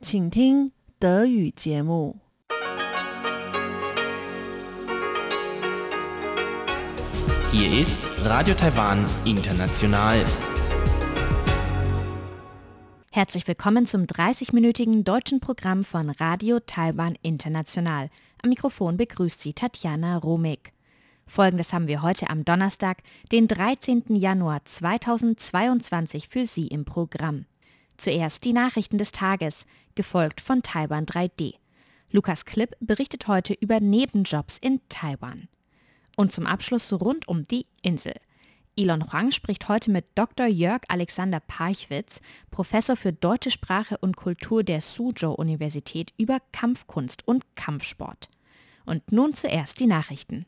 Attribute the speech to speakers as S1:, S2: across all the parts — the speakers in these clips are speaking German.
S1: 请听德语节目。
S2: Hier ist Radio Taiwan International.
S3: Herzlich willkommen zum 30-minütigen deutschen Programm von Radio Taiwan International. Am Mikrofon begrüßt Sie Tatjana Romig. Folgendes haben wir heute am Donnerstag, den 13. Januar 2022 für Sie im Programm. Zuerst die Nachrichten des Tages, gefolgt von Taiwan 3D. Lukas Klipp berichtet heute über Nebenjobs in Taiwan. Und zum Abschluss rund um die Insel. Elon Huang spricht heute mit Dr. Jörg Alexander Parchwitz, Professor für deutsche Sprache und Kultur der Suzhou-Universität über Kampfkunst und Kampfsport. Und nun zuerst die Nachrichten.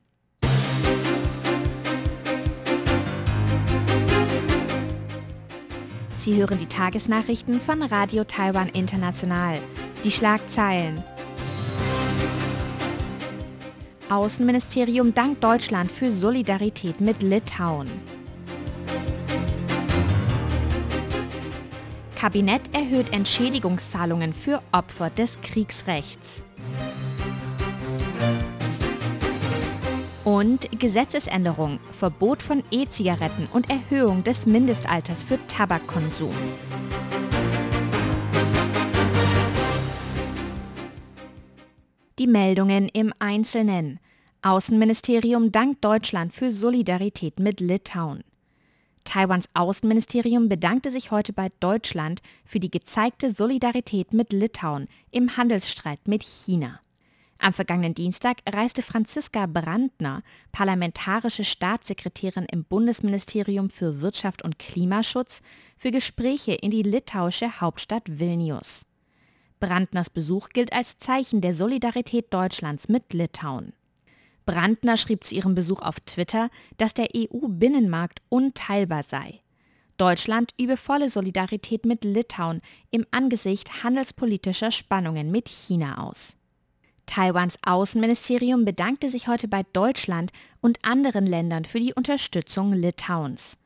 S3: Sie hören die Tagesnachrichten von Radio Taiwan International. Die Schlagzeilen. Außenministerium dankt Deutschland für Solidarität mit Litauen. Kabinett erhöht Entschädigungszahlungen für Opfer des Kriegsrechts. Und Gesetzesänderung, Verbot von E-Zigaretten und Erhöhung des Mindestalters für Tabakkonsum. Die Meldungen im Einzelnen. Außenministerium dankt Deutschland für Solidarität mit Litauen. Taiwans Außenministerium bedankte sich heute bei Deutschland für die gezeigte Solidarität mit Litauen im Handelsstreit mit China. Am vergangenen Dienstag reiste Franziska Brandner, parlamentarische Staatssekretärin im Bundesministerium für Wirtschaft und Klimaschutz, für Gespräche in die litauische Hauptstadt Vilnius. Brandners Besuch gilt als Zeichen der Solidarität Deutschlands mit Litauen. Brandner schrieb zu ihrem Besuch auf Twitter, dass der EU-Binnenmarkt unteilbar sei. Deutschland übe volle Solidarität mit Litauen im Angesicht handelspolitischer Spannungen mit China aus. Taiwans Außenministerium bedankte sich heute bei Deutschland und anderen Ländern für die Unterstützung Litauens.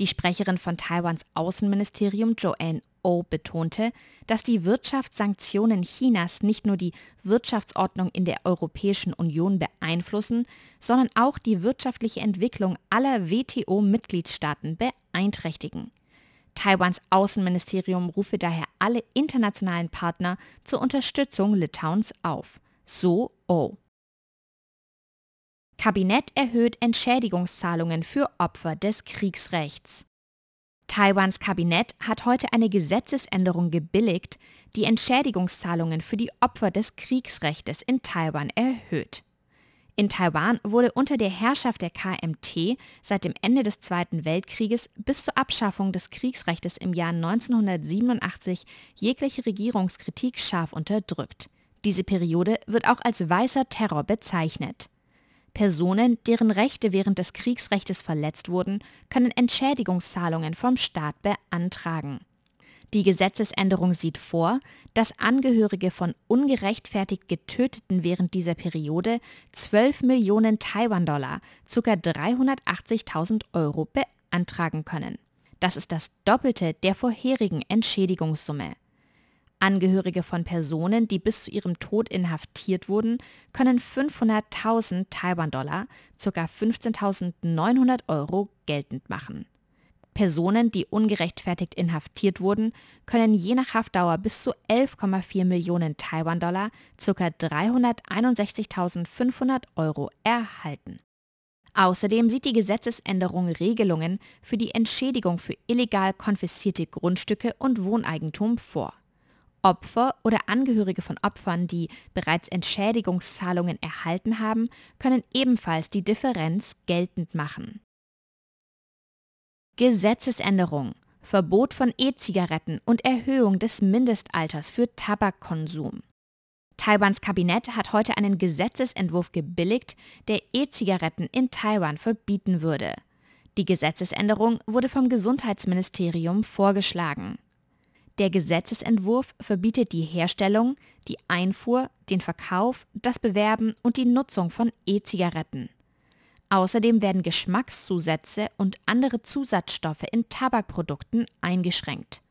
S3: Die Sprecherin von Taiwans Außenministerium Joanne O betonte, dass die Wirtschaftssanktionen Chinas nicht nur die Wirtschaftsordnung in der Europäischen Union beeinflussen, sondern auch die wirtschaftliche Entwicklung aller WTO-Mitgliedstaaten beeinträchtigen. Taiwans Außenministerium rufe daher alle internationalen Partner zur Unterstützung Litauens auf. So O. Kabinett erhöht Entschädigungszahlungen für Opfer des Kriegsrechts. Taiwans Kabinett hat heute eine Gesetzesänderung gebilligt, die Entschädigungszahlungen für die Opfer des Kriegsrechtes in Taiwan erhöht. In Taiwan wurde unter der Herrschaft der KMT seit dem Ende des Zweiten Weltkrieges bis zur Abschaffung des Kriegsrechtes im Jahr 1987 jegliche Regierungskritik scharf unterdrückt. Diese Periode wird auch als weißer Terror bezeichnet. Personen, deren Rechte während des Kriegsrechtes verletzt wurden, können Entschädigungszahlungen vom Staat beantragen. Die Gesetzesänderung sieht vor, dass Angehörige von ungerechtfertigt Getöteten während dieser Periode 12 Millionen Taiwan-Dollar, ca. 380.000 Euro, beantragen können. Das ist das Doppelte der vorherigen Entschädigungssumme. Angehörige von Personen, die bis zu ihrem Tod inhaftiert wurden, können 500.000 Taiwan-Dollar, ca. 15.900 Euro, geltend machen. Personen, die ungerechtfertigt inhaftiert wurden, können je nach Haftdauer bis zu 11,4 Millionen Taiwan-Dollar, ca. 361.500 Euro, erhalten. Außerdem sieht die Gesetzesänderung Regelungen für die Entschädigung für illegal konfiszierte Grundstücke und Wohneigentum vor. Opfer oder Angehörige von Opfern, die bereits Entschädigungszahlungen erhalten haben, können ebenfalls die Differenz geltend machen. Gesetzesänderung Verbot von E-Zigaretten und Erhöhung des Mindestalters für Tabakkonsum. Taiwans Kabinett hat heute einen Gesetzesentwurf gebilligt, der E-Zigaretten in Taiwan verbieten würde. Die Gesetzesänderung wurde vom Gesundheitsministerium vorgeschlagen. Der Gesetzesentwurf verbietet die Herstellung, die Einfuhr, den Verkauf, das Bewerben und die Nutzung von E-Zigaretten. Außerdem werden Geschmackszusätze und andere Zusatzstoffe in Tabakprodukten eingeschränkt.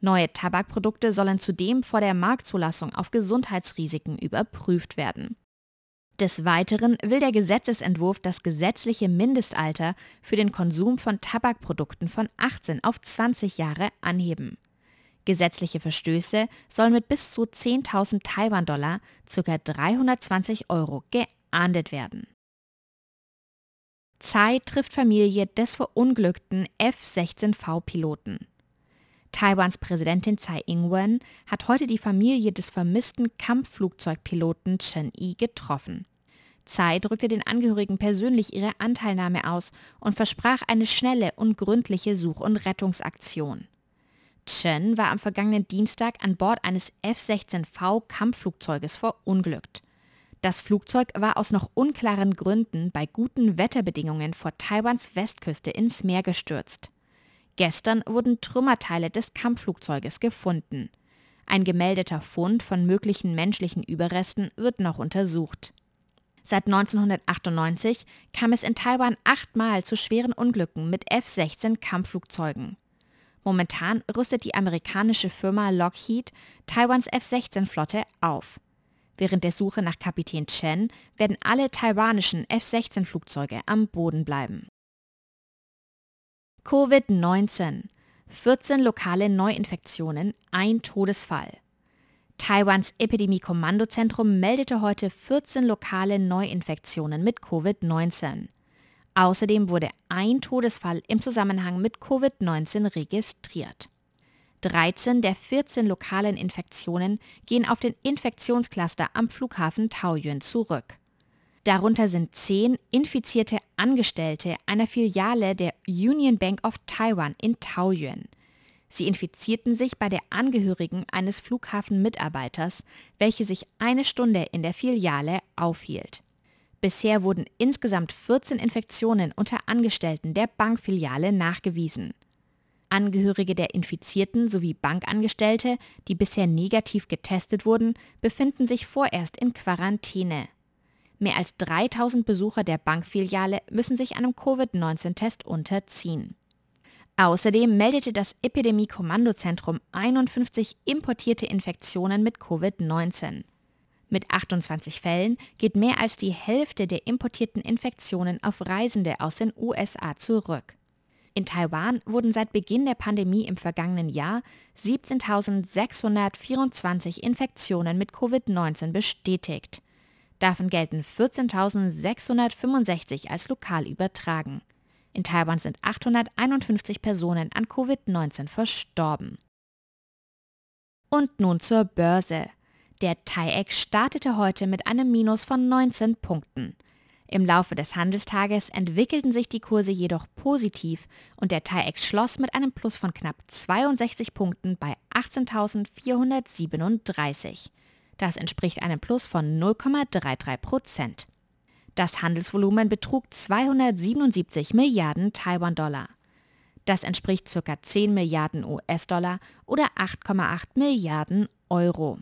S3: Neue Tabakprodukte sollen zudem vor der Marktzulassung auf Gesundheitsrisiken überprüft werden. Des Weiteren will der Gesetzesentwurf das gesetzliche Mindestalter für den Konsum von Tabakprodukten von 18 auf 20 Jahre anheben. Gesetzliche Verstöße sollen mit bis zu 10.000 Taiwan-Dollar, ca. 320 Euro, geahndet werden. Tsai trifft Familie des verunglückten F-16V-Piloten. Taiwans Präsidentin Tsai Ing-wen hat heute die Familie des vermissten Kampfflugzeugpiloten Chen Yi getroffen. Tsai drückte den Angehörigen persönlich ihre Anteilnahme aus und versprach eine schnelle und gründliche Such- und Rettungsaktion. Chen war am vergangenen Dienstag an Bord eines F-16V Kampfflugzeuges verunglückt. Das Flugzeug war aus noch unklaren Gründen bei guten Wetterbedingungen vor Taiwans Westküste ins Meer gestürzt. Gestern wurden Trümmerteile des Kampfflugzeuges gefunden. Ein gemeldeter Fund von möglichen menschlichen Überresten wird noch untersucht. Seit 1998 kam es in Taiwan achtmal zu schweren Unglücken mit F-16 Kampfflugzeugen. Momentan rüstet die amerikanische Firma Lockheed Taiwans F-16-Flotte auf. Während der Suche nach Kapitän Chen werden alle taiwanischen F-16-Flugzeuge am Boden bleiben. Covid-19. 14 lokale Neuinfektionen, ein Todesfall. Taiwans Epidemie-Kommandozentrum meldete heute 14 lokale Neuinfektionen mit Covid-19. Außerdem wurde ein Todesfall im Zusammenhang mit Covid-19 registriert. 13 der 14 lokalen Infektionen gehen auf den Infektionscluster am Flughafen Taoyuan zurück. Darunter sind zehn infizierte Angestellte einer Filiale der Union Bank of Taiwan in Taoyuan. Sie infizierten sich bei der Angehörigen eines Flughafenmitarbeiters, welche sich eine Stunde in der Filiale aufhielt. Bisher wurden insgesamt 14 Infektionen unter Angestellten der Bankfiliale nachgewiesen. Angehörige der Infizierten sowie Bankangestellte, die bisher negativ getestet wurden, befinden sich vorerst in Quarantäne. Mehr als 3000 Besucher der Bankfiliale müssen sich einem Covid-19-Test unterziehen. Außerdem meldete das Epidemie-Kommandozentrum 51 importierte Infektionen mit Covid-19. Mit 28 Fällen geht mehr als die Hälfte der importierten Infektionen auf Reisende aus den USA zurück. In Taiwan wurden seit Beginn der Pandemie im vergangenen Jahr 17.624 Infektionen mit Covid-19 bestätigt. Davon gelten 14.665 als lokal übertragen. In Taiwan sind 851 Personen an Covid-19 verstorben. Und nun zur Börse. Der TAIEX startete heute mit einem Minus von 19 Punkten. Im Laufe des Handelstages entwickelten sich die Kurse jedoch positiv und der TAIEX schloss mit einem Plus von knapp 62 Punkten bei 18.437. Das entspricht einem Plus von 0,33 Prozent. Das Handelsvolumen betrug 277 Milliarden Taiwan-Dollar. Das entspricht ca. 10 Milliarden US-Dollar oder 8,8 Milliarden Euro.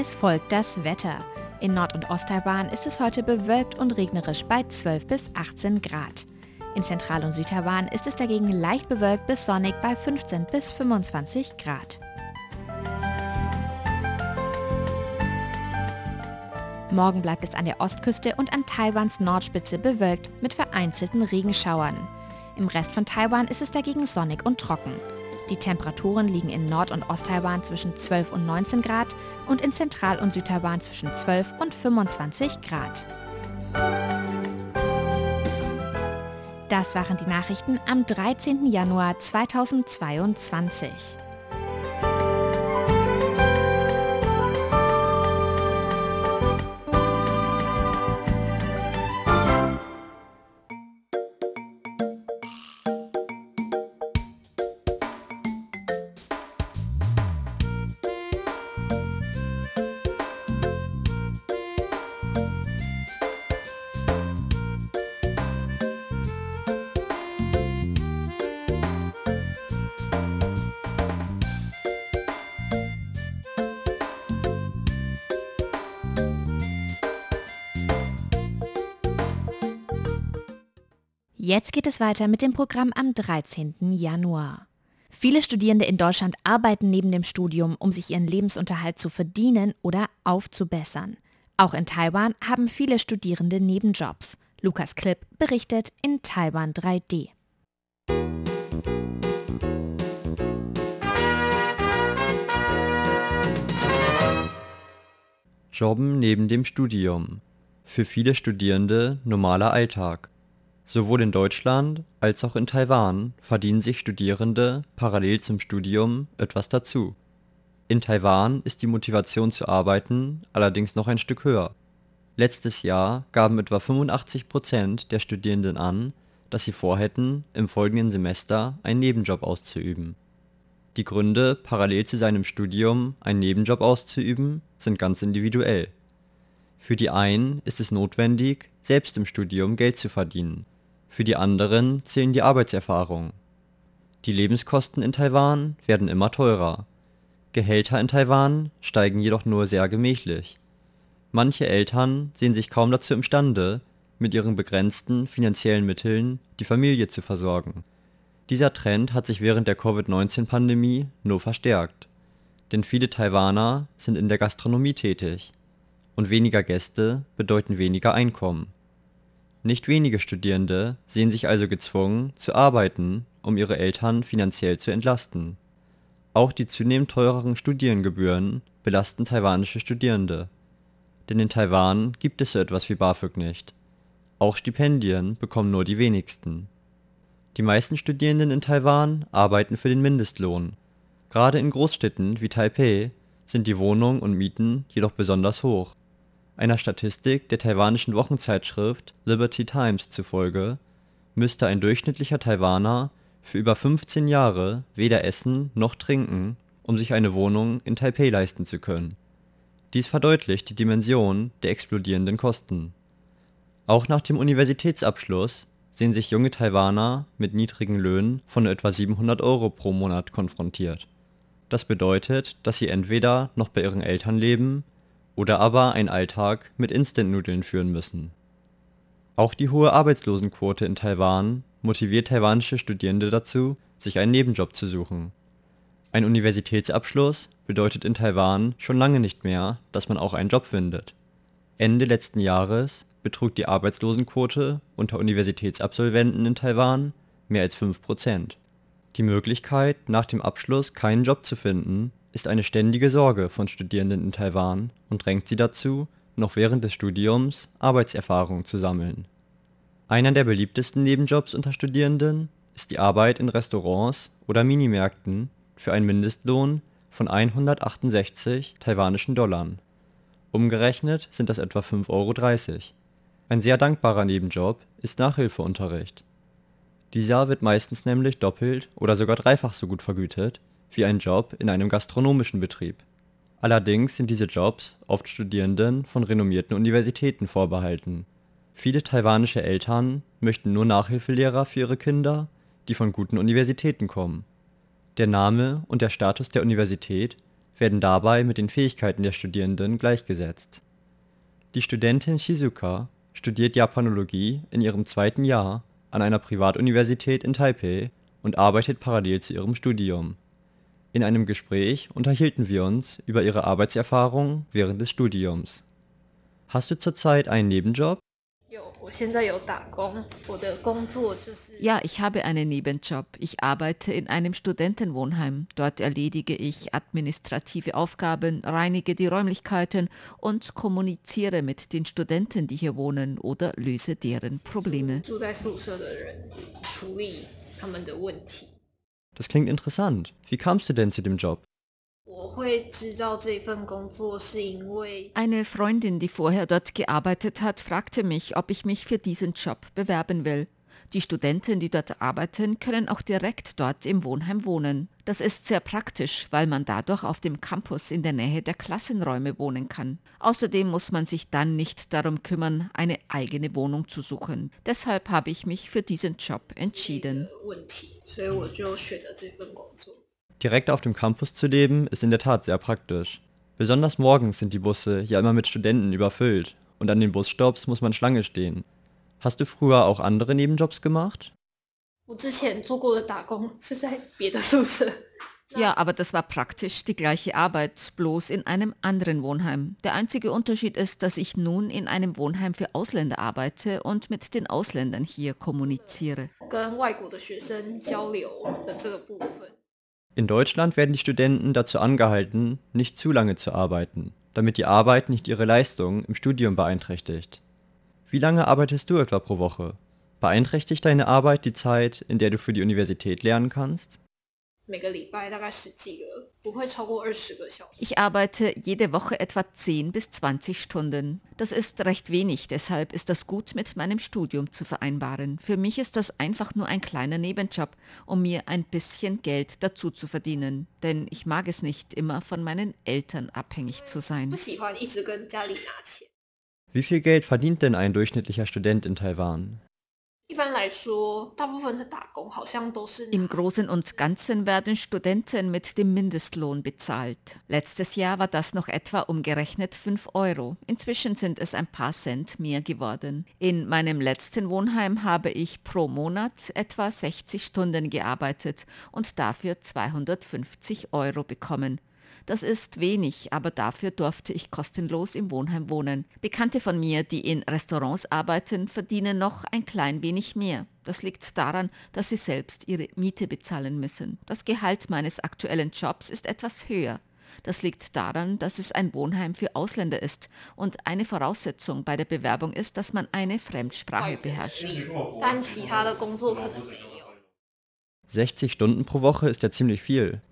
S3: Es folgt das Wetter. In Nord- und Osttaiwan ist es heute bewölkt und regnerisch bei 12 bis 18 Grad. In Zentral- und Südtaiwan ist es dagegen leicht bewölkt bis sonnig bei 15 bis 25 Grad. Morgen bleibt es an der Ostküste und an Taiwans Nordspitze bewölkt mit vereinzelten Regenschauern. Im Rest von Taiwan ist es dagegen sonnig und trocken. Die Temperaturen liegen in Nord- und Osttaiwan zwischen 12 und 19 Grad und in Zentral- und Südtaiwan zwischen 12 und 25 Grad. Das waren die Nachrichten am 13. Januar 2022. Jetzt geht es weiter mit dem Programm am 13. Januar. Viele Studierende in Deutschland arbeiten neben dem Studium, um sich ihren Lebensunterhalt zu verdienen oder aufzubessern. Auch in Taiwan haben viele Studierende Nebenjobs. Lukas Klipp berichtet in Taiwan 3D.
S4: Jobben neben dem Studium. Für viele Studierende normaler Alltag. Sowohl in Deutschland als auch in Taiwan verdienen sich Studierende parallel zum Studium etwas dazu. In Taiwan ist die Motivation zu arbeiten allerdings noch ein Stück höher. Letztes Jahr gaben etwa 85 Prozent der Studierenden an, dass sie vorhätten, im folgenden Semester einen Nebenjob auszuüben. Die Gründe, parallel zu seinem Studium einen Nebenjob auszuüben, sind ganz individuell. Für die einen ist es notwendig, selbst im Studium Geld zu verdienen für die anderen zählen die Arbeitserfahrung. Die Lebenskosten in Taiwan werden immer teurer. Gehälter in Taiwan steigen jedoch nur sehr gemächlich. Manche Eltern sehen sich kaum dazu imstande, mit ihren begrenzten finanziellen Mitteln die Familie zu versorgen. Dieser Trend hat sich während der Covid-19-Pandemie nur verstärkt. Denn viele Taiwaner sind in der Gastronomie tätig. Und weniger Gäste bedeuten weniger Einkommen nicht wenige Studierende sehen sich also gezwungen, zu arbeiten, um ihre Eltern finanziell zu entlasten. Auch die zunehmend teureren Studiengebühren belasten taiwanische Studierende. Denn in Taiwan gibt es so etwas wie BAföG nicht. Auch Stipendien bekommen nur die wenigsten. Die meisten Studierenden in Taiwan arbeiten für den Mindestlohn. Gerade in Großstädten wie Taipeh sind die Wohnungen und Mieten jedoch besonders hoch einer Statistik der taiwanischen Wochenzeitschrift Liberty Times zufolge müsste ein durchschnittlicher Taiwaner für über 15 Jahre weder essen noch trinken, um sich eine Wohnung in Taipeh leisten zu können. Dies verdeutlicht die Dimension der explodierenden Kosten. Auch nach dem Universitätsabschluss sehen sich junge Taiwaner mit niedrigen Löhnen von etwa 700 Euro pro Monat konfrontiert. Das bedeutet, dass sie entweder noch bei ihren Eltern leben oder aber einen Alltag mit Instant-Nudeln führen müssen. Auch die hohe Arbeitslosenquote in Taiwan motiviert taiwanische Studierende dazu, sich einen Nebenjob zu suchen. Ein Universitätsabschluss bedeutet in Taiwan schon lange nicht mehr, dass man auch einen Job findet. Ende letzten Jahres betrug die Arbeitslosenquote unter Universitätsabsolventen in Taiwan mehr als 5% Die Möglichkeit, nach dem Abschluss keinen Job zu finden ist eine ständige Sorge von Studierenden in Taiwan und drängt sie dazu, noch während des Studiums Arbeitserfahrung zu sammeln. Einer der beliebtesten Nebenjobs unter Studierenden ist die Arbeit in Restaurants oder Minimärkten für einen Mindestlohn von 168 taiwanischen Dollar. Umgerechnet sind das etwa 5,30 Euro. Ein sehr dankbarer Nebenjob ist Nachhilfeunterricht. Dieser wird meistens nämlich doppelt oder sogar dreifach so gut vergütet wie ein Job in einem gastronomischen Betrieb. Allerdings sind diese Jobs oft Studierenden von renommierten Universitäten vorbehalten. Viele taiwanische Eltern möchten nur Nachhilfelehrer für ihre Kinder, die von guten Universitäten kommen. Der Name und der Status der Universität werden dabei mit den Fähigkeiten der Studierenden gleichgesetzt. Die Studentin Shizuka studiert Japanologie in ihrem zweiten Jahr an einer Privatuniversität in Taipeh und arbeitet parallel zu ihrem Studium in einem Gespräch unterhielten wir uns über ihre Arbeitserfahrung während des Studiums. Hast du zurzeit einen Nebenjob?
S5: Ja, ich habe einen Nebenjob. Ich arbeite in einem Studentenwohnheim. Dort erledige ich administrative Aufgaben, reinige die Räumlichkeiten und kommuniziere mit den Studenten, die hier wohnen oder löse deren Probleme.
S4: Das klingt interessant. Wie kamst du denn zu dem Job?
S5: Eine Freundin, die vorher dort gearbeitet hat, fragte mich, ob ich mich für diesen Job bewerben will. Die Studenten, die dort arbeiten, können auch direkt dort im Wohnheim wohnen. Das ist sehr praktisch, weil man dadurch auf dem Campus in der Nähe der Klassenräume wohnen kann. Außerdem muss man sich dann nicht darum kümmern, eine eigene Wohnung zu suchen. Deshalb habe ich mich für diesen Job entschieden.
S4: Direkt auf dem Campus zu leben, ist in der Tat sehr praktisch. Besonders morgens sind die Busse ja immer mit Studenten überfüllt und an den Busstops muss man Schlange stehen. Hast du früher auch andere Nebenjobs gemacht?
S5: Ja, aber das war praktisch die gleiche Arbeit, bloß in einem anderen Wohnheim. Der einzige Unterschied ist, dass ich nun in einem Wohnheim für Ausländer arbeite und mit den Ausländern hier kommuniziere.
S4: In Deutschland werden die Studenten dazu angehalten, nicht zu lange zu arbeiten, damit die Arbeit nicht ihre Leistung im Studium beeinträchtigt. Wie lange arbeitest du etwa pro Woche? Beeinträchtigt deine Arbeit die Zeit, in der du für die Universität lernen kannst?
S5: Ich arbeite jede Woche etwa 10 bis 20 Stunden. Das ist recht wenig, deshalb ist das gut mit meinem Studium zu vereinbaren. Für mich ist das einfach nur ein kleiner Nebenjob, um mir ein bisschen Geld dazu zu verdienen, denn ich mag es nicht, immer von meinen Eltern abhängig zu sein.
S4: Wie viel Geld verdient denn ein durchschnittlicher Student in Taiwan?
S5: Im Großen und Ganzen werden Studenten mit dem Mindestlohn bezahlt. Letztes Jahr war das noch etwa umgerechnet 5 Euro. Inzwischen sind es ein paar Cent mehr geworden. In meinem letzten Wohnheim habe ich pro Monat etwa 60 Stunden gearbeitet und dafür 250 Euro bekommen. Das ist wenig, aber dafür durfte ich kostenlos im Wohnheim wohnen. Bekannte von mir, die in Restaurants arbeiten, verdienen noch ein klein wenig mehr. Das liegt daran, dass sie selbst ihre Miete bezahlen müssen. Das Gehalt meines aktuellen Jobs ist etwas höher. Das liegt daran, dass es ein Wohnheim für Ausländer ist und eine Voraussetzung bei der Bewerbung ist, dass man eine Fremdsprache beherrscht.
S4: 60 Stunden pro Woche ist ja ziemlich viel.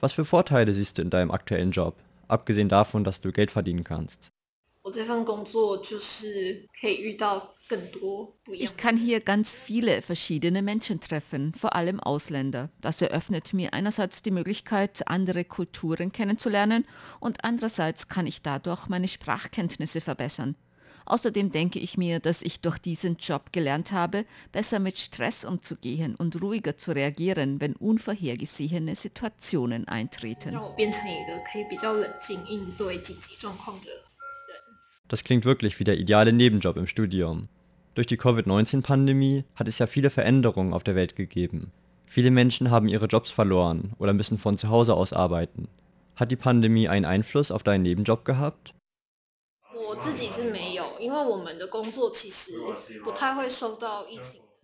S4: Was für Vorteile siehst du in deinem aktuellen Job, abgesehen davon, dass du Geld verdienen kannst?
S5: Ich kann hier ganz viele verschiedene Menschen treffen, vor allem Ausländer. Das eröffnet mir einerseits die Möglichkeit, andere Kulturen kennenzulernen und andererseits kann ich dadurch meine Sprachkenntnisse verbessern. Außerdem denke ich mir, dass ich durch diesen Job gelernt habe, besser mit Stress umzugehen und ruhiger zu reagieren, wenn unvorhergesehene Situationen eintreten.
S4: Das klingt wirklich wie der ideale Nebenjob im Studium. Durch die Covid-19-Pandemie hat es ja viele Veränderungen auf der Welt gegeben. Viele Menschen haben ihre Jobs verloren oder müssen von zu Hause aus arbeiten. Hat die Pandemie einen Einfluss auf deinen Nebenjob gehabt?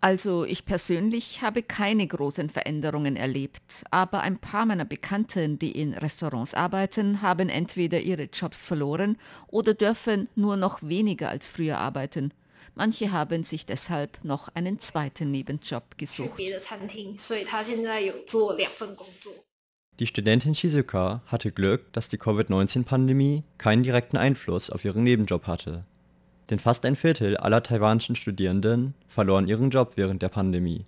S5: Also ich persönlich habe keine großen Veränderungen erlebt, aber ein paar meiner Bekannten, die in Restaurants arbeiten, haben entweder ihre Jobs verloren oder dürfen nur noch weniger als früher arbeiten. Manche haben sich deshalb noch einen zweiten Nebenjob gesucht.
S4: Die Studentin Shizuka hatte Glück, dass die Covid-19-Pandemie keinen direkten Einfluss auf ihren Nebenjob hatte. Denn fast ein Viertel aller taiwanischen Studierenden verloren ihren Job während der Pandemie.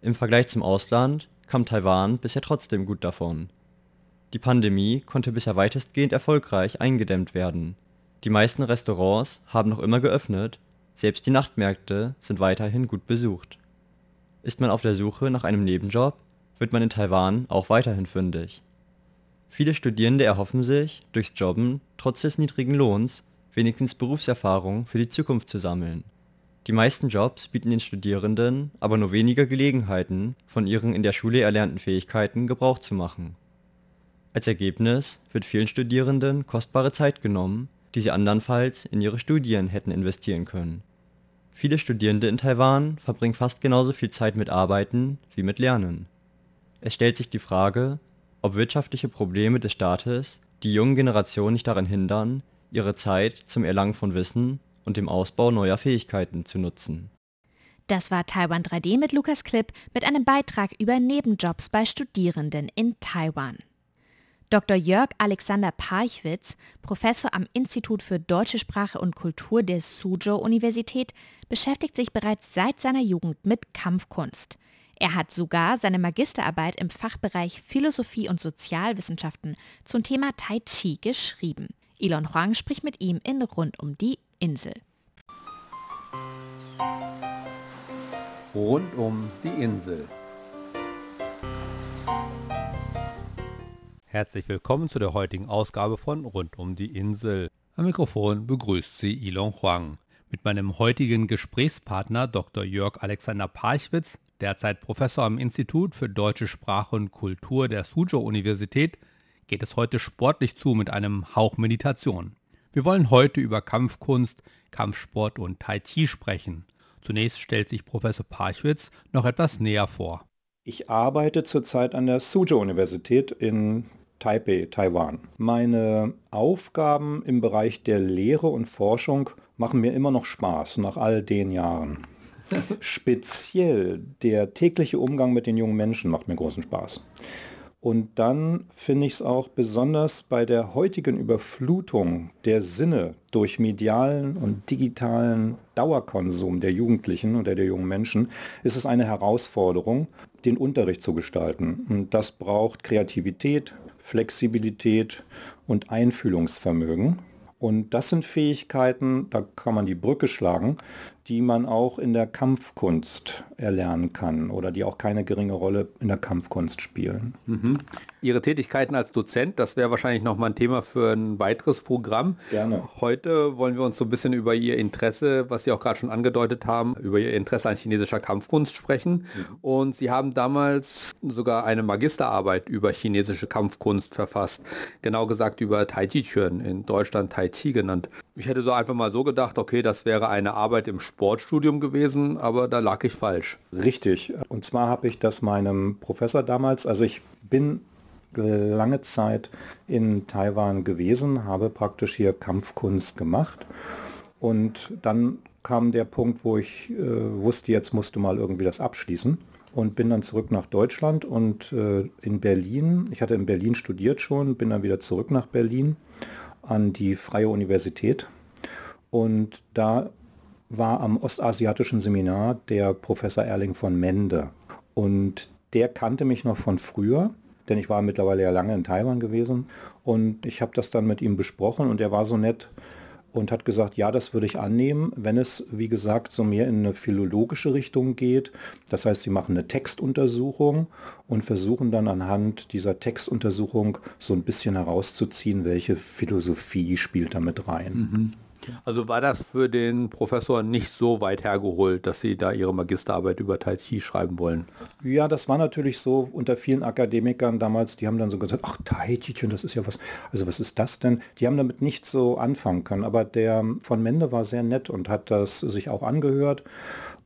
S4: Im Vergleich zum Ausland kam Taiwan bisher trotzdem gut davon. Die Pandemie konnte bisher weitestgehend erfolgreich eingedämmt werden. Die meisten Restaurants haben noch immer geöffnet, selbst die Nachtmärkte sind weiterhin gut besucht. Ist man auf der Suche nach einem Nebenjob, wird man in Taiwan auch weiterhin fündig. Viele Studierende erhoffen sich, durchs Jobben trotz des niedrigen Lohns wenigstens Berufserfahrung für die Zukunft zu sammeln. Die meisten Jobs bieten den Studierenden aber nur weniger Gelegenheiten, von ihren in der Schule erlernten Fähigkeiten Gebrauch zu machen. Als Ergebnis wird vielen Studierenden kostbare Zeit genommen, die sie andernfalls in ihre Studien hätten investieren können. Viele Studierende in Taiwan verbringen fast genauso viel Zeit mit Arbeiten wie mit Lernen es stellt sich die Frage, ob wirtschaftliche Probleme des Staates die jungen Generationen nicht daran hindern, ihre Zeit zum Erlangen von Wissen und dem Ausbau neuer Fähigkeiten zu nutzen.
S3: Das war Taiwan 3D mit Lukas Klipp mit einem Beitrag über Nebenjobs bei Studierenden in Taiwan. Dr. Jörg Alexander Parchwitz, Professor am Institut für Deutsche Sprache und Kultur der Suzhou-Universität, beschäftigt sich bereits seit seiner Jugend mit Kampfkunst. Er hat sogar seine Magisterarbeit im Fachbereich Philosophie und Sozialwissenschaften zum Thema Tai Chi geschrieben. Elon Huang spricht mit ihm in Rund um die Insel.
S6: Rund um die Insel. Herzlich willkommen zu der heutigen Ausgabe von Rund um die Insel. Am Mikrofon begrüßt Sie Ilon Huang. Mit meinem heutigen Gesprächspartner Dr. Jörg Alexander Parchwitz, derzeit Professor am Institut für Deutsche Sprache und Kultur der Suzhou-Universität, geht es heute sportlich zu mit einem Hauch Meditation. Wir wollen heute über Kampfkunst, Kampfsport und Tai Chi sprechen. Zunächst stellt sich Professor Parchwitz noch etwas näher vor.
S7: Ich arbeite zurzeit an der Suzhou-Universität in Taipei, Taiwan. Meine Aufgaben im Bereich der Lehre und Forschung machen mir immer noch Spaß nach all den Jahren. Speziell der tägliche Umgang mit den jungen Menschen macht mir großen Spaß. Und dann finde ich es auch besonders bei der heutigen Überflutung der Sinne durch medialen und digitalen Dauerkonsum der Jugendlichen oder der jungen Menschen, ist es eine Herausforderung, den Unterricht zu gestalten. Und das braucht Kreativität, Flexibilität und Einfühlungsvermögen. Und das sind Fähigkeiten, da kann man die Brücke schlagen, die man auch in der Kampfkunst erlernen kann oder die auch keine geringe Rolle in der Kampfkunst spielen.
S6: Mhm. Ihre Tätigkeiten als Dozent, das wäre wahrscheinlich noch mal ein Thema für ein weiteres Programm.
S7: Gerne.
S6: Heute wollen wir uns so ein bisschen über Ihr Interesse, was Sie auch gerade schon angedeutet haben, über Ihr Interesse an chinesischer Kampfkunst sprechen. Mhm. Und Sie haben damals sogar eine Magisterarbeit über chinesische Kampfkunst verfasst. Genau gesagt über Tai Chi Chuan, in Deutschland Tai Chi genannt. Ich hätte so einfach mal so gedacht, okay, das wäre eine Arbeit im Sportstudium gewesen, aber da lag ich falsch.
S7: Richtig. Und zwar habe ich das meinem Professor damals, also ich bin lange Zeit in Taiwan gewesen, habe praktisch hier Kampfkunst gemacht. Und dann kam der Punkt, wo ich äh, wusste, jetzt musst du mal irgendwie das abschließen. Und bin dann zurück nach Deutschland und äh, in Berlin, ich hatte in Berlin studiert schon, bin dann wieder zurück nach Berlin an die Freie Universität. Und da war am Ostasiatischen Seminar der Professor Erling von Mende. Und der kannte mich noch von früher denn ich war mittlerweile ja lange in Taiwan gewesen und ich habe das dann mit ihm besprochen und er war so nett und hat gesagt, ja, das würde ich annehmen, wenn es, wie gesagt, so mehr in eine philologische Richtung geht. Das heißt, sie machen eine Textuntersuchung und versuchen dann anhand dieser Textuntersuchung so ein bisschen herauszuziehen, welche Philosophie spielt da mit rein. Mhm.
S6: Also war das für den Professor nicht so weit hergeholt, dass Sie da Ihre Magisterarbeit über Tai Chi schreiben wollen?
S7: Ja, das war natürlich so unter vielen Akademikern damals, die haben dann so gesagt, ach Tai Chi, das ist ja was, also was ist das denn? Die haben damit nicht so anfangen können, aber der von Mende war sehr nett und hat das sich auch angehört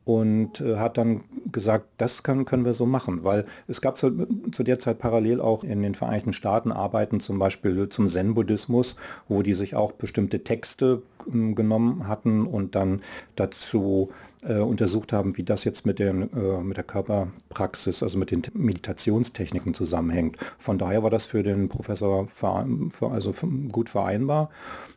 S7: und äh, hat dann gesagt, das können, können wir so machen, weil es gab zu, zu, der Zeit parallel auch in den Vereinigten Staaten Arbeiten zum Beispiel zum Zen-Buddhismus, wo die sich auch bestimmte Texte äh, genommen hatten und dann dazu äh, untersucht haben, wie das jetzt mit, den, äh, mit der Körperpraxis, also mit den Meditationstechniken zusammenhängt. Von daher war das für den Professor für, also gut vereinbar.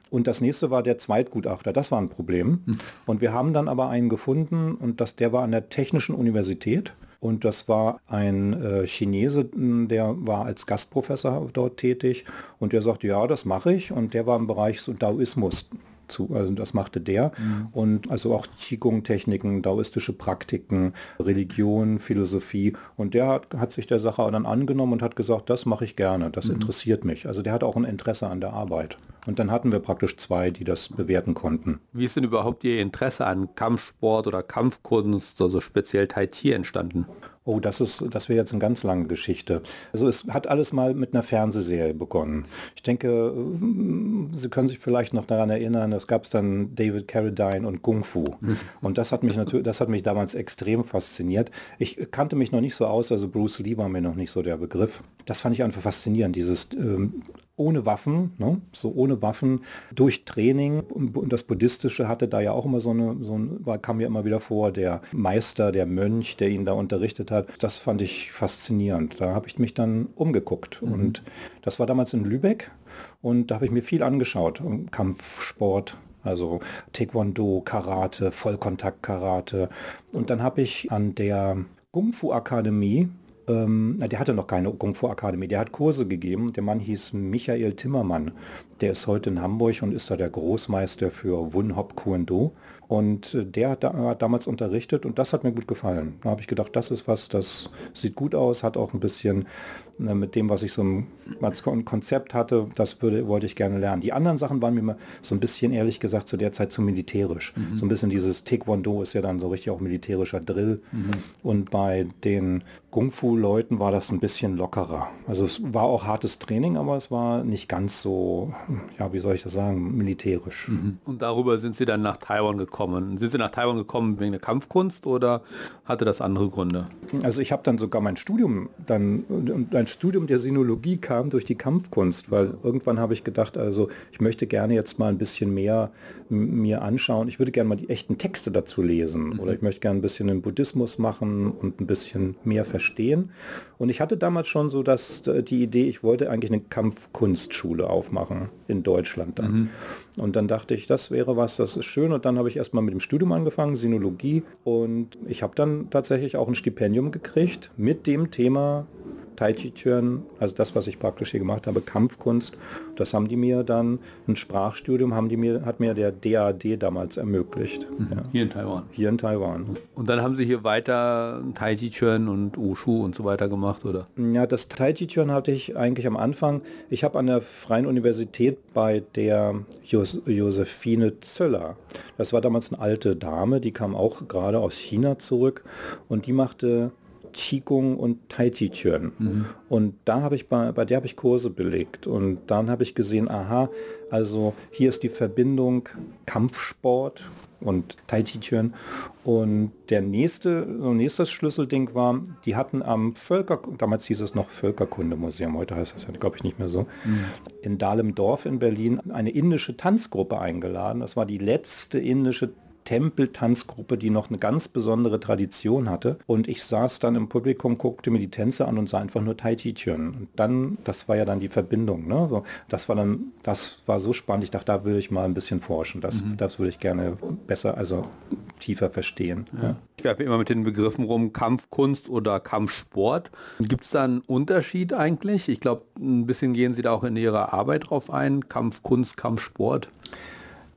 S7: Und das nächste war der Zweitgutachter. Das war ein Problem. Hm. Und wir haben dann aber einen gefunden und das, der war an der Technischen Universität. Und das war ein äh, Chinese, der war als Gastprofessor dort tätig. Und der sagte, ja, das mache ich. Und der war im Bereich so Daoismus zu, also das machte der. Mhm. Und also auch Qigong-Techniken, daoistische Praktiken, Religion, Philosophie. Und der hat, hat sich der Sache dann angenommen und hat gesagt, das mache ich gerne, das mhm. interessiert mich. Also der hat auch ein Interesse an der Arbeit. Und dann hatten wir praktisch zwei, die das bewerten konnten.
S6: Wie ist denn überhaupt Ihr Interesse an Kampfsport oder Kampfkunst, also speziell Tai Chi entstanden?
S7: Oh, das ist, das wäre jetzt eine ganz lange Geschichte. Also es hat alles mal mit einer Fernsehserie begonnen. Ich denke, äh, Sie können sich vielleicht noch daran erinnern, es gab dann David Carradine und Kung Fu. Und das hat mich natürlich, das hat mich damals extrem fasziniert. Ich kannte mich noch nicht so aus, also Bruce Lee war mir noch nicht so der Begriff. Das fand ich einfach faszinierend, dieses ähm, ohne Waffen, ne? so ohne Waffen, durch Training. Und das Buddhistische hatte da ja auch immer so eine, so ein, kam mir immer wieder vor, der Meister, der Mönch, der ihn da unterrichtet hat. Das fand ich faszinierend. Da habe ich mich dann umgeguckt. Mhm. Und das war damals in Lübeck. Und da habe ich mir viel angeschaut. Kampfsport, also Taekwondo, Karate, Vollkontakt-Karate. Und dann habe ich an der Kung Fu Akademie ähm, der hatte noch keine Kung Fu Akademie, der hat Kurse gegeben. Der Mann hieß Michael Timmermann. Der ist heute in Hamburg und ist da der Großmeister für Wun Hop Kuendo. Und äh, der hat, da, hat, damals unterrichtet und das hat mir gut gefallen. Da habe ich gedacht, das ist was, das sieht gut aus, hat auch ein bisschen Ne, mit dem, was ich so ein Konzept hatte, das würde, wollte ich gerne lernen. Die anderen Sachen waren mir so ein bisschen, ehrlich gesagt, zu der Zeit zu militärisch. Mhm. So ein bisschen dieses Taekwondo ist ja dann so richtig auch militärischer Drill. Mhm. Und bei den Kung-Fu-Leuten war das ein bisschen lockerer. Also es war auch hartes Training, aber es war nicht ganz so, ja, wie soll ich das sagen, militärisch.
S6: Mhm. Und darüber sind Sie dann nach Taiwan gekommen. Sind Sie nach Taiwan gekommen wegen der Kampfkunst oder hatte das andere Gründe?
S7: Also ich habe dann sogar mein Studium dann, ein Studium der Sinologie kam durch die Kampfkunst, weil irgendwann habe ich gedacht, also ich möchte gerne jetzt mal ein bisschen mehr mir anschauen. Ich würde gerne mal die echten Texte dazu lesen mhm. oder ich möchte gerne ein bisschen den Buddhismus machen und ein bisschen mehr verstehen. Und ich hatte damals schon so dass die Idee, ich wollte eigentlich eine Kampfkunstschule aufmachen in Deutschland dann. Mhm. Und dann dachte ich, das wäre was, das ist schön. Und dann habe ich erstmal mit dem Studium angefangen, Sinologie. Und ich habe dann tatsächlich auch ein Stipendium gekriegt mit dem Thema Tai Chi Chuan, also das, was ich praktisch hier gemacht habe, Kampfkunst, das haben die mir dann, ein Sprachstudium haben die mir, hat mir der DAD damals ermöglicht.
S6: Mhm. Ja. Hier in Taiwan?
S7: Hier in Taiwan.
S6: Und dann haben Sie hier weiter Tai Chi Chuan und Wushu und so weiter gemacht, oder?
S7: Ja, das Tai Chi Chuan hatte ich eigentlich am Anfang. Ich habe an der Freien Universität bei der Jos Josephine Zöller, das war damals eine alte Dame, die kam auch gerade aus China zurück und die machte Qigong und Tai Chi Chuan. Mhm. Und da habe ich bei, bei der habe ich Kurse belegt und dann habe ich gesehen, aha, also hier ist die Verbindung Kampfsport und Tai Chi Chuan. Und der nächste, nächstes Schlüsselding war, die hatten am Völker, damals hieß es noch Völkerkundemuseum, heute heißt das ja, glaube ich, nicht mehr so, mhm. in Dahlem Dorf in Berlin eine indische Tanzgruppe eingeladen. Das war die letzte indische Tempeltanzgruppe, die noch eine ganz besondere Tradition hatte. Und ich saß dann im Publikum, guckte mir die Tänze an und sah einfach nur Tai Chi Chuan. Und dann, das war ja dann die Verbindung. Ne? So, das war dann, das war so spannend. Ich dachte, da will ich mal ein bisschen forschen. Das, mhm. das würde ich gerne besser, also tiefer verstehen. Ja.
S6: Ja. Ich werfe immer mit den Begriffen rum, Kampfkunst oder Kampfsport. Gibt es da einen Unterschied eigentlich? Ich glaube, ein bisschen gehen Sie da auch in Ihrer Arbeit drauf ein. Kampfkunst, Kampfsport.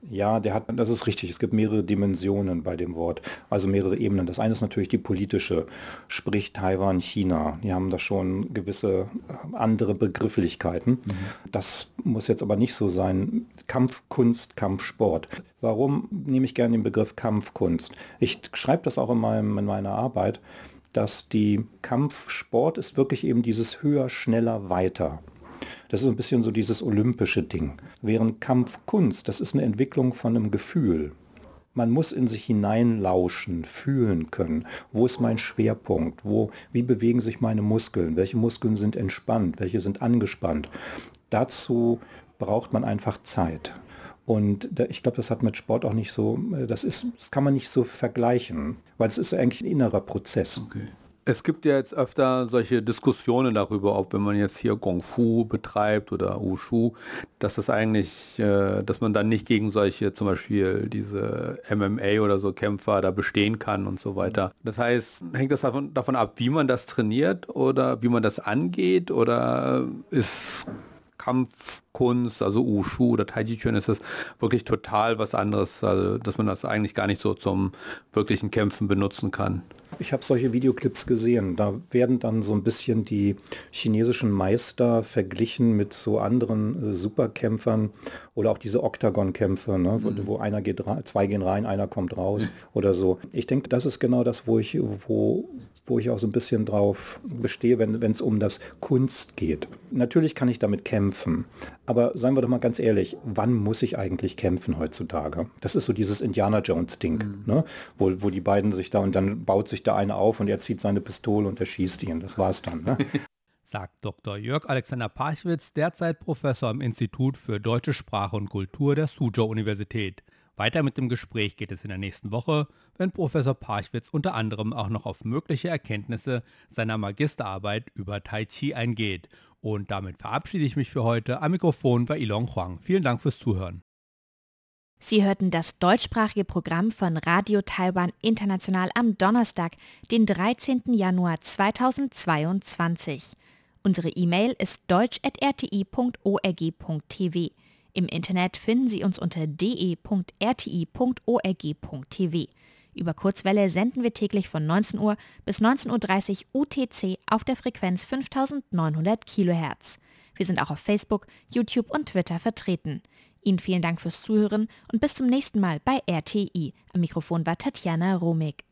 S7: Ja, der hat, das ist richtig. Es gibt mehrere Dimensionen bei dem Wort, also mehrere Ebenen. Das eine ist natürlich die politische, sprich Taiwan, China. Die haben da schon gewisse äh, andere Begrifflichkeiten. Mhm. Das muss jetzt aber nicht so sein. Kampfkunst, Kampfsport. Warum nehme ich gerne den Begriff Kampfkunst? Ich schreibe das auch in, meinem, in meiner Arbeit, dass die Kampfsport ist wirklich eben dieses höher, schneller, weiter. Das ist ein bisschen so dieses olympische Ding. Während Kampfkunst, das ist eine Entwicklung von einem Gefühl. Man muss in sich hineinlauschen, fühlen können. Wo ist mein Schwerpunkt? Wo, wie bewegen sich meine Muskeln? Welche Muskeln sind entspannt? Welche sind angespannt? Dazu braucht man einfach Zeit. Und ich glaube, das hat mit Sport auch nicht so, das ist, das kann man nicht so vergleichen, weil es ist eigentlich ein innerer Prozess.
S6: Okay. Es gibt ja jetzt öfter solche Diskussionen darüber, ob wenn man jetzt hier Gong Fu betreibt oder Wushu, dass das eigentlich, äh, dass man dann nicht gegen solche zum Beispiel diese MMA oder so Kämpfer da bestehen kann und so weiter. Das heißt, hängt das davon, davon ab, wie man das trainiert oder wie man das angeht oder ist Kampfkunst, also Wushu oder Tai Chi Chuan ist das wirklich total was anderes, also dass man das eigentlich gar nicht so zum wirklichen Kämpfen benutzen kann.
S7: Ich habe solche Videoclips gesehen. Da werden dann so ein bisschen die chinesischen Meister verglichen mit so anderen äh, Superkämpfern oder auch diese Oktagon-Kämpfe, ne, mhm. wo, wo, einer geht rein, zwei gehen rein, einer kommt raus mhm. oder so. Ich denke, das ist genau das, wo ich, wo, wo ich auch so ein bisschen drauf bestehe, wenn es um das Kunst geht. Natürlich kann ich damit kämpfen, aber seien wir doch mal ganz ehrlich, wann muss ich eigentlich kämpfen heutzutage? Das ist so dieses Indiana Jones-Ding, mhm. ne? wo, wo die beiden sich da und dann baut sich da einer auf und er zieht seine Pistole und er schießt ihn. Das war's dann. Ne?
S8: sagt Dr. Jörg Alexander Parchwitz, derzeit Professor am Institut für Deutsche Sprache und Kultur der Suzhou-Universität. Weiter mit dem Gespräch geht es in der nächsten Woche, wenn Professor Parchwitz unter anderem auch noch auf mögliche Erkenntnisse seiner Magisterarbeit über Tai Chi eingeht. Und damit verabschiede ich mich für heute. Am Mikrofon war Ilon Huang. Vielen Dank fürs Zuhören.
S3: Sie hörten das deutschsprachige Programm von Radio Taiwan International am Donnerstag, den 13. Januar 2022. Unsere E-Mail ist deutsch.rti.org.tv. Im Internet finden Sie uns unter de.rti.org.tv. Über Kurzwelle senden wir täglich von 19 Uhr bis 19.30 Uhr UTC auf der Frequenz 5900 kHz. Wir sind auch auf Facebook, YouTube und Twitter vertreten. Ihnen vielen Dank fürs Zuhören und bis zum nächsten Mal bei RTI. Am Mikrofon war Tatjana Romig.